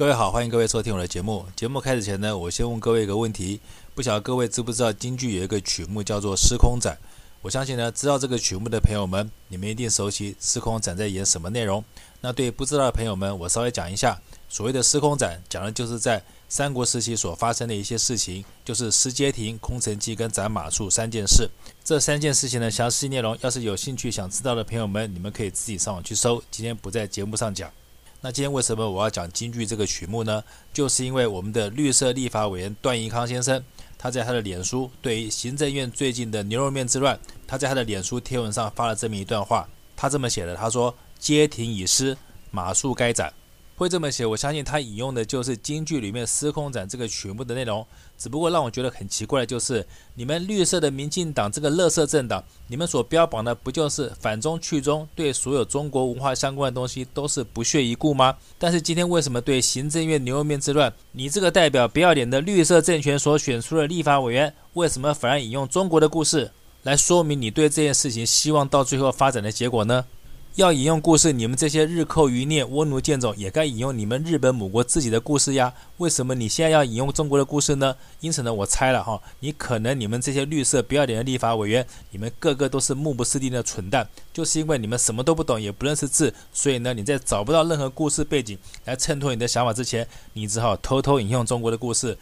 各位好，欢迎各位收听我的节目。节目开始前呢，我先问各位一个问题：不晓得各位知不知道京剧有一个曲目叫做《司空斩》？我相信呢，知道这个曲目的朋友们，你们一定熟悉《司空斩》在演什么内容。那对不知道的朋友们，我稍微讲一下，所谓的《司空斩》，讲的就是在三国时期所发生的一些事情，就是失街亭、空城计跟斩马谡三件事。这三件事情的详细内容，要是有兴趣想知道的朋友们，你们可以自己上网去搜。今天不在节目上讲。那今天为什么我要讲京剧这个曲目呢？就是因为我们的绿色立法委员段宜康先生，他在他的脸书对于行政院最近的牛肉面之乱，他在他的脸书贴文上发了这么一段话，他这么写的，他说：“街亭已失，马谡该斩。”会这么写，我相信他引用的就是京剧里面《司空斩》这个曲目的内容。只不过让我觉得很奇怪的就是，你们绿色的民进党这个垃圾政党，你们所标榜的不就是反中去中，对所有中国文化相关的东西都是不屑一顾吗？但是今天为什么对行政院牛肉面之乱，你这个代表不要脸的绿色政权所选出的立法委员，为什么反而引用中国的故事来说明你对这件事情希望到最后发展的结果呢？要引用故事，你们这些日寇余孽、倭奴贱种也该引用你们日本母国自己的故事呀。为什么你现在要引用中国的故事呢？因此呢，我猜了哈，你可能你们这些绿色不要脸的立法委员，你们个个都是目不识丁的蠢蛋，就是因为你们什么都不懂，也不认识字，所以呢，你在找不到任何故事背景来衬托你的想法之前，你只好偷偷引用中国的故事。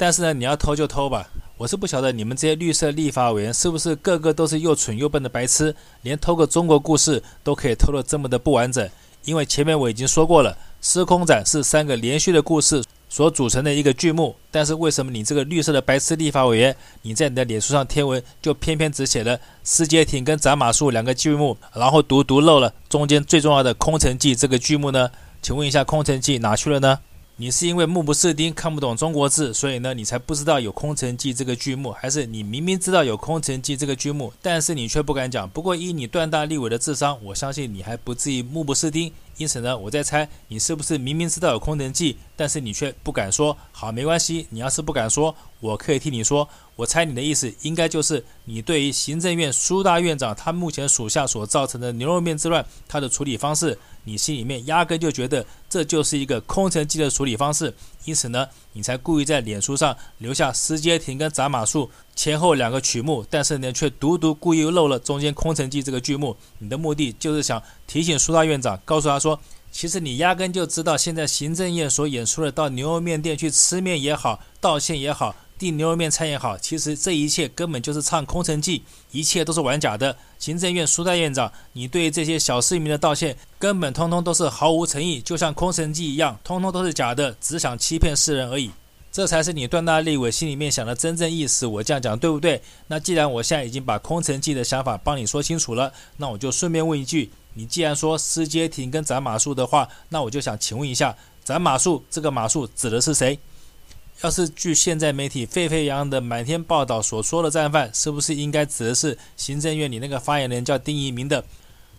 但是呢，你要偷就偷吧。我是不晓得你们这些绿色立法委员是不是个个都是又蠢又笨的白痴，连偷个中国故事都可以偷得这么的不完整。因为前面我已经说过了，《司空斩》是三个连续的故事所组成的一个剧目。但是为什么你这个绿色的白痴立法委员，你在你的脸书上贴文就偏偏只写了失街亭跟斩马謖两个剧目，然后独独漏了中间最重要的空城计这个剧目呢？请问一下，空城计哪去了呢？你是因为目不识丁，看不懂中国字，所以呢，你才不知道有《空城计》这个剧目，还是你明明知道有《空城计》这个剧目，但是你却不敢讲？不过依你段大立伟的智商，我相信你还不至于目不识丁。因此呢，我在猜你是不是明明知道有《空城计》，但是你却不敢说。好，没关系，你要是不敢说，我可以替你说。我猜你的意思应该就是你对于行政院苏大院长他目前属下所造成的牛肉面之乱，他的处理方式，你心里面压根就觉得这就是一个空城计的处理方式，因此呢，你才故意在脸书上留下失街亭跟斩马术前后两个曲目，但是呢，却独独故意漏了中间空城计这个剧目。你的目的就是想提醒苏大院长，告诉他说，其实你压根就知道，现在行政院所演出的到牛肉面店去吃面也好，道歉也好。订牛肉面餐也好，其实这一切根本就是唱空城计，一切都是玩假的。行政院苏大院长，你对这些小市民的道歉，根本通通都是毫无诚意，就像空城计一样，通通都是假的，只想欺骗世人而已。这才是你段大立委心里面想的真正意思。我这样讲对不对？那既然我现在已经把空城计的想法帮你说清楚了，那我就顺便问一句：你既然说失街亭跟斩马术的话，那我就想请问一下，斩马术这个马术指的是谁？要是据现在媒体沸沸扬扬的满天报道所说的战犯，是不是应该指的是行政院里那个发言人叫丁一鸣的？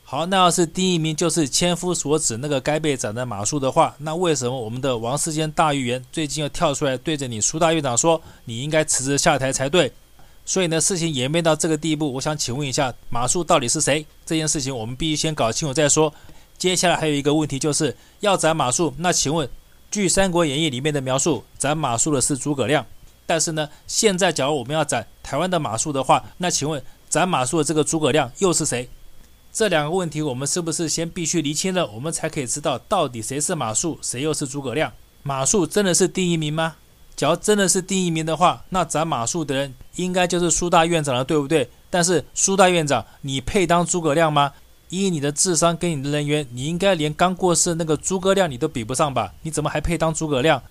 好，那要是丁一鸣就是千夫所指那个该被斩的马谡的话，那为什么我们的王世坚大议员最近又跳出来对着你苏大院长说，你应该辞职下台才对？所以呢，事情演变到这个地步，我想请问一下，马謖到底是谁？这件事情我们必须先搞清楚再说。接下来还有一个问题，就是要斩马谡，那请问？据《三国演义》里面的描述，斩马谡的是诸葛亮。但是呢，现在假如我们要斩台湾的马谡的话，那请问斩马谡的这个诸葛亮又是谁？这两个问题我们是不是先必须厘清了，我们才可以知道到底谁是马谡，谁又是诸葛亮？马谡真的是第一名吗？假如真的是第一名的话，那斩马谡的人应该就是苏大院长了，对不对？但是苏大院长，你配当诸葛亮吗？以你的智商跟你的人缘，你应该连刚过世那个诸葛亮你都比不上吧？你怎么还配当诸葛亮？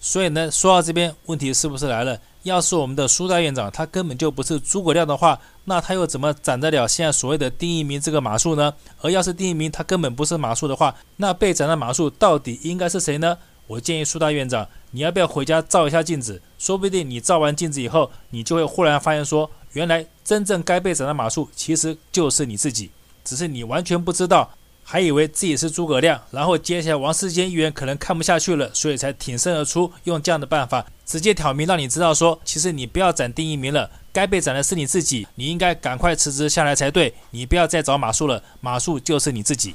所以呢，说到这边，问题是不是来了？要是我们的苏大院长他根本就不是诸葛亮的话，那他又怎么斩得了现在所谓的丁怡铭这个马謖呢？而要是丁怡铭他根本不是马謖的话，那被斩的马謖到底应该是谁呢？我建议苏大院长，你要不要回家照一下镜子？说不定你照完镜子以后，你就会忽然发现说，原来真正该被斩的马謖其实就是你自己。只是你完全不知道，还以为自己是诸葛亮，然后接下来王世坚议员可能看不下去了，所以才挺身而出，用这样的办法直接挑明，让你知道说，其实你不要斩丁怡铭了，该被斩的是你自己，你应该赶快辞职下来才对，你不要再找马谡了，马謖就是你自己。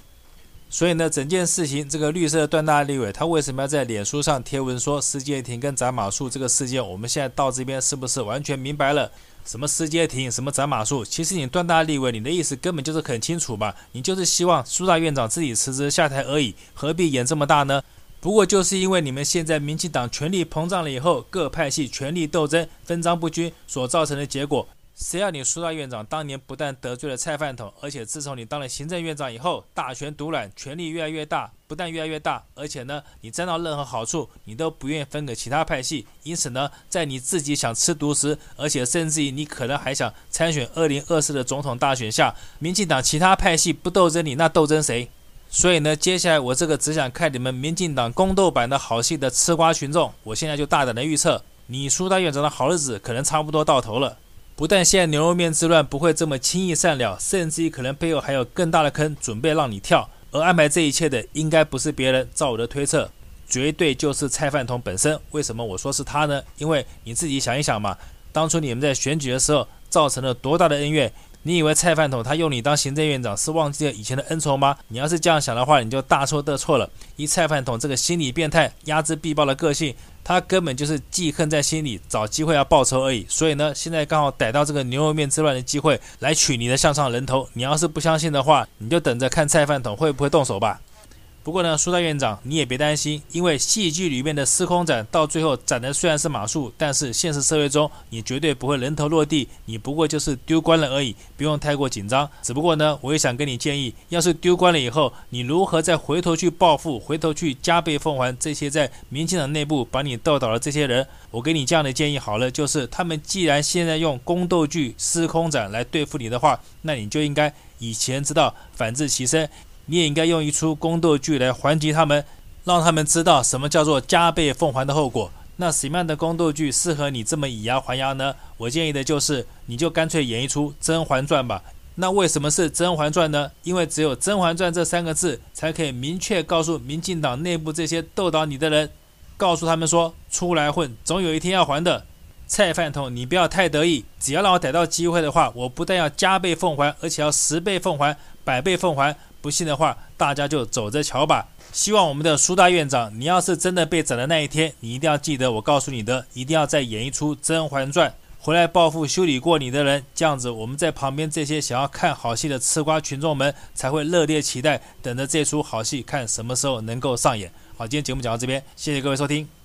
所以呢，整件事情，这个绿色的段大立委他为什么要在脸书上贴文说施建廷跟斩马竖这个事件？我们现在到这边是不是完全明白了？什么施杰廷，什么斩马竖？其实你段大立委，你的意思根本就是很清楚吧？你就是希望苏大院长自己辞职下台而已，何必演这么大呢？不过就是因为你们现在民进党权力膨胀了以后，各派系权力斗争、分赃不均所造成的结果。谁要你苏大院长当年不但得罪了蔡饭桶，而且自从你当了行政院长以后，大权独揽，权力越来越大，不但越来越大，而且呢，你沾到任何好处，你都不愿意分给其他派系。因此呢，在你自己想吃独食，而且甚至于你可能还想参选二零二四的总统大选下，民进党其他派系不斗争你，那斗争谁？所以呢，接下来我这个只想看你们民进党宫斗版的好戏的吃瓜群众，我现在就大胆的预测，你苏大院长的好日子可能差不多到头了。不但现在牛肉面之乱不会这么轻易散了，甚至于可能背后还有更大的坑准备让你跳。而安排这一切的应该不是别人，照我的推测，绝对就是蔡饭桶本身。为什么我说是他呢？因为你自己想一想嘛，当初你们在选举的时候造成了多大的恩怨。你以为蔡饭桶他用你当行政院长是忘记了以前的恩仇吗？你要是这样想的话，你就大错特错了。以蔡饭桶这个心理变态、睚眦必报的个性，他根本就是记恨在心里，找机会要报仇而已。所以呢，现在刚好逮到这个牛肉面之乱的机会，来取你的项上人头。你要是不相信的话，你就等着看蔡饭桶会不会动手吧。不过呢，苏大院长，你也别担心，因为戏剧里面的司空斩到最后斩的虽然是马术，但是现实社会中你绝对不会人头落地，你不过就是丢官了而已，不用太过紧张。只不过呢，我也想跟你建议，要是丢官了以后，你如何再回头去报复，回头去加倍奉还这些在民进党内部把你斗倒的这些人？我给你这样的建议好了，就是他们既然现在用宫斗剧司空斩来对付你的话，那你就应该以前知道反制其身。你也应该用一出宫斗剧来还击他们，让他们知道什么叫做加倍奉还的后果。那什么样的宫斗剧适合你这么以牙还牙呢？我建议的就是，你就干脆演一出《甄嬛传》吧。那为什么是《甄嬛传》呢？因为只有《甄嬛传》这三个字，才可以明确告诉民进党内部这些斗倒你的人，告诉他们说，出来混，总有一天要还的。蔡饭桶，你不要太得意，只要让我逮到机会的话，我不但要加倍奉还，而且要十倍奉还，百倍奉还。不信的话，大家就走着瞧吧。希望我们的苏大院长，你要是真的被斩的那一天，你一定要记得我告诉你的，一定要再演一出《甄嬛传》，回来报复修理过你的人。这样子，我们在旁边这些想要看好戏的吃瓜群众们才会热烈期待，等着这出好戏看什么时候能够上演。好，今天节目讲到这边，谢谢各位收听。